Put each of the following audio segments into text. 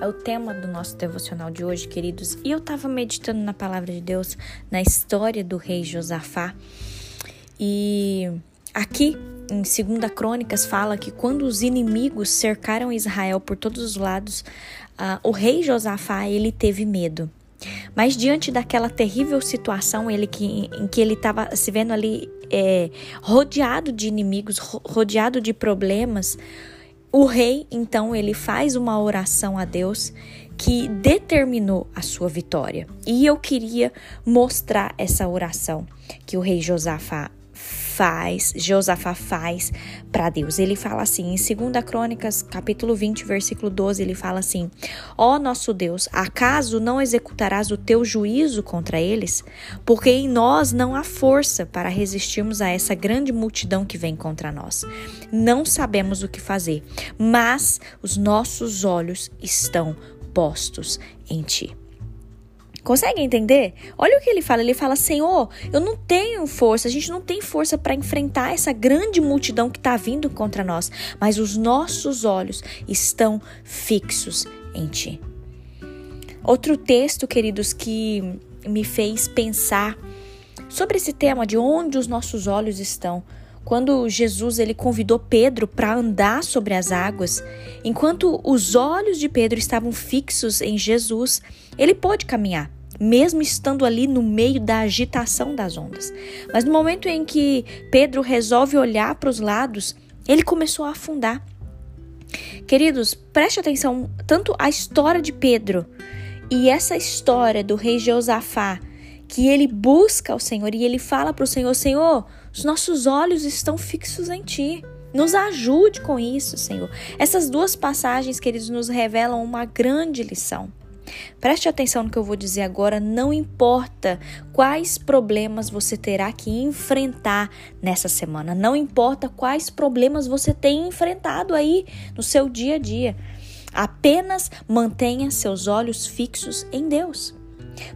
é o tema do nosso devocional de hoje, queridos. E eu estava meditando na palavra de Deus, na história do rei Josafá. E aqui em 2 Crônicas fala que quando os inimigos cercaram Israel por todos os lados, uh, o rei Josafá ele teve medo. Mas diante daquela terrível situação ele que, em que ele estava se vendo ali é, rodeado de inimigos, rodeado de problemas, o rei, então, ele faz uma oração a Deus que determinou a sua vitória. E eu queria mostrar essa oração que o rei Josafá faz, Josafá faz para Deus. Ele fala assim, em 2 Crônicas, capítulo 20, versículo 12, ele fala assim: Ó oh, nosso Deus, acaso não executarás o teu juízo contra eles? Porque em nós não há força para resistirmos a essa grande multidão que vem contra nós. Não sabemos o que fazer, mas os nossos olhos estão postos em ti. Consegue entender? Olha o que ele fala. Ele fala: Senhor, eu não tenho força, a gente não tem força para enfrentar essa grande multidão que está vindo contra nós, mas os nossos olhos estão fixos em Ti. Outro texto, queridos, que me fez pensar sobre esse tema de onde os nossos olhos estão. Quando Jesus ele convidou Pedro para andar sobre as águas, enquanto os olhos de Pedro estavam fixos em Jesus, ele pôde caminhar, mesmo estando ali no meio da agitação das ondas. Mas no momento em que Pedro resolve olhar para os lados, ele começou a afundar. Queridos, preste atenção tanto a história de Pedro e essa história do rei Josafá, que ele busca o Senhor e ele fala para o Senhor: Senhor, os nossos olhos estão fixos em Ti. Nos ajude com isso, Senhor. Essas duas passagens, queridos, nos revelam uma grande lição. Preste atenção no que eu vou dizer agora, não importa quais problemas você terá que enfrentar nessa semana, não importa quais problemas você tem enfrentado aí no seu dia a dia. Apenas mantenha seus olhos fixos em Deus.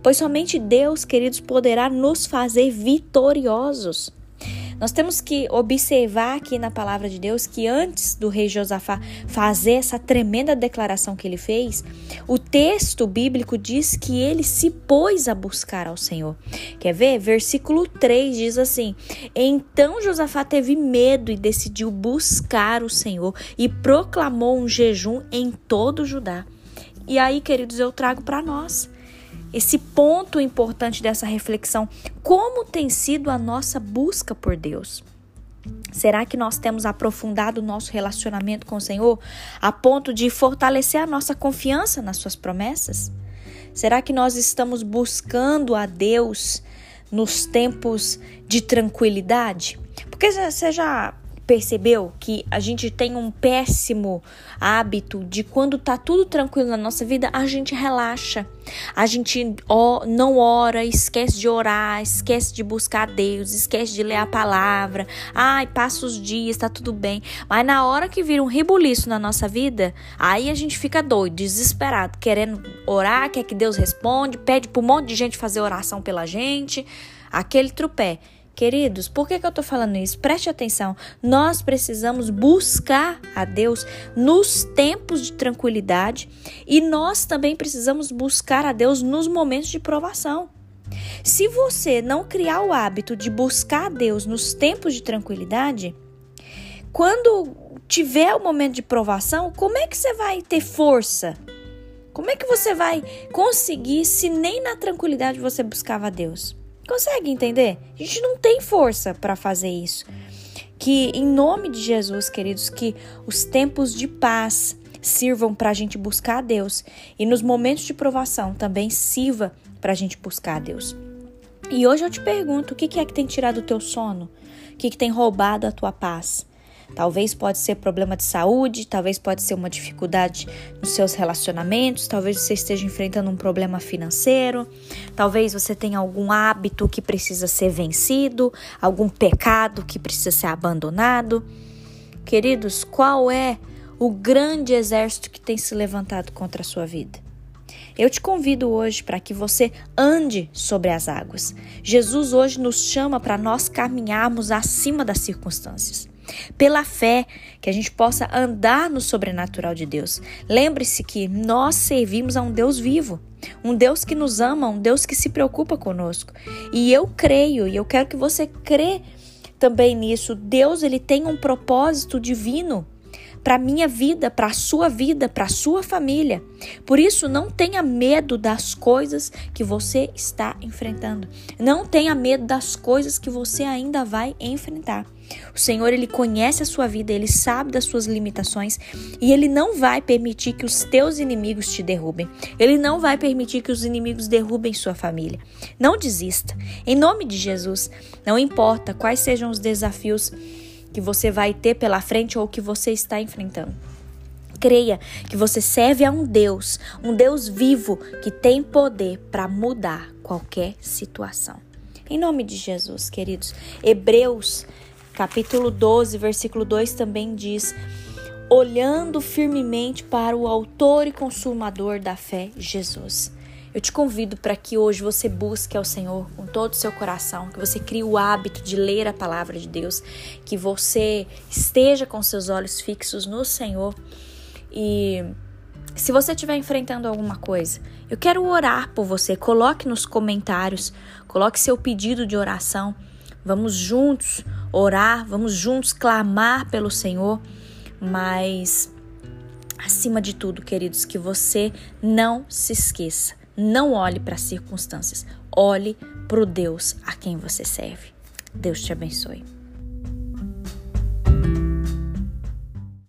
Pois somente Deus, queridos, poderá nos fazer vitoriosos. Nós temos que observar aqui na palavra de Deus que antes do rei Josafá fazer essa tremenda declaração que ele fez, o texto bíblico diz que ele se pôs a buscar ao Senhor. Quer ver? Versículo 3 diz assim: Então Josafá teve medo e decidiu buscar o Senhor e proclamou um jejum em todo Judá. E aí, queridos, eu trago para nós esse ponto importante dessa reflexão. Como tem sido a nossa busca por Deus? Será que nós temos aprofundado o nosso relacionamento com o Senhor a ponto de fortalecer a nossa confiança nas Suas promessas? Será que nós estamos buscando a Deus nos tempos de tranquilidade? Porque você já percebeu que a gente tem um péssimo hábito de quando tá tudo tranquilo na nossa vida, a gente relaxa. A gente não ora, esquece de orar, esquece de buscar Deus, esquece de ler a palavra. Ai, passa os dias, tá tudo bem. Mas na hora que vira um ribuliço na nossa vida, aí a gente fica doido, desesperado, querendo orar, quer que Deus responde, pede para um monte de gente fazer oração pela gente. Aquele trupé. Queridos, por que, que eu estou falando isso? Preste atenção. Nós precisamos buscar a Deus nos tempos de tranquilidade e nós também precisamos buscar a Deus nos momentos de provação. Se você não criar o hábito de buscar a Deus nos tempos de tranquilidade, quando tiver o momento de provação, como é que você vai ter força? Como é que você vai conseguir se nem na tranquilidade você buscava a Deus? Consegue entender? A gente não tem força para fazer isso. Que em nome de Jesus, queridos, que os tempos de paz sirvam para a gente buscar a Deus e nos momentos de provação também sirva para a gente buscar a Deus. E hoje eu te pergunto: o que é que tem tirado o teu sono? O que, que tem roubado a tua paz? Talvez pode ser problema de saúde, talvez pode ser uma dificuldade nos seus relacionamentos, talvez você esteja enfrentando um problema financeiro, talvez você tenha algum hábito que precisa ser vencido, algum pecado que precisa ser abandonado. Queridos, qual é o grande exército que tem se levantado contra a sua vida? Eu te convido hoje para que você ande sobre as águas. Jesus hoje nos chama para nós caminharmos acima das circunstâncias. Pela fé, que a gente possa andar no sobrenatural de Deus. Lembre-se que nós servimos a um Deus vivo, um Deus que nos ama, um Deus que se preocupa conosco. E eu creio, e eu quero que você crê também nisso. Deus, ele tem um propósito divino para minha vida, para a sua vida, para a sua família. Por isso, não tenha medo das coisas que você está enfrentando. Não tenha medo das coisas que você ainda vai enfrentar. O Senhor, ele conhece a sua vida, ele sabe das suas limitações e ele não vai permitir que os teus inimigos te derrubem. Ele não vai permitir que os inimigos derrubem sua família. Não desista. Em nome de Jesus, não importa quais sejam os desafios que você vai ter pela frente ou que você está enfrentando. Creia que você serve a um Deus, um Deus vivo que tem poder para mudar qualquer situação. Em nome de Jesus, queridos. Hebreus, capítulo 12, versículo 2 também diz: olhando firmemente para o Autor e Consumador da fé, Jesus. Eu te convido para que hoje você busque ao Senhor com todo o seu coração, que você crie o hábito de ler a palavra de Deus, que você esteja com seus olhos fixos no Senhor e se você estiver enfrentando alguma coisa, eu quero orar por você. Coloque nos comentários, coloque seu pedido de oração. Vamos juntos orar, vamos juntos clamar pelo Senhor, mas acima de tudo, queridos, que você não se esqueça não olhe para as circunstâncias, olhe para o Deus a quem você serve. Deus te abençoe.